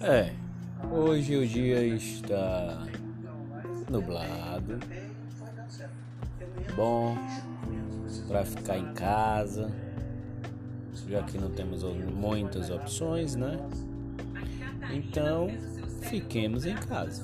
É, hoje o dia está nublado, bom para ficar em casa, já que não temos muitas opções, né? Então, fiquemos em casa.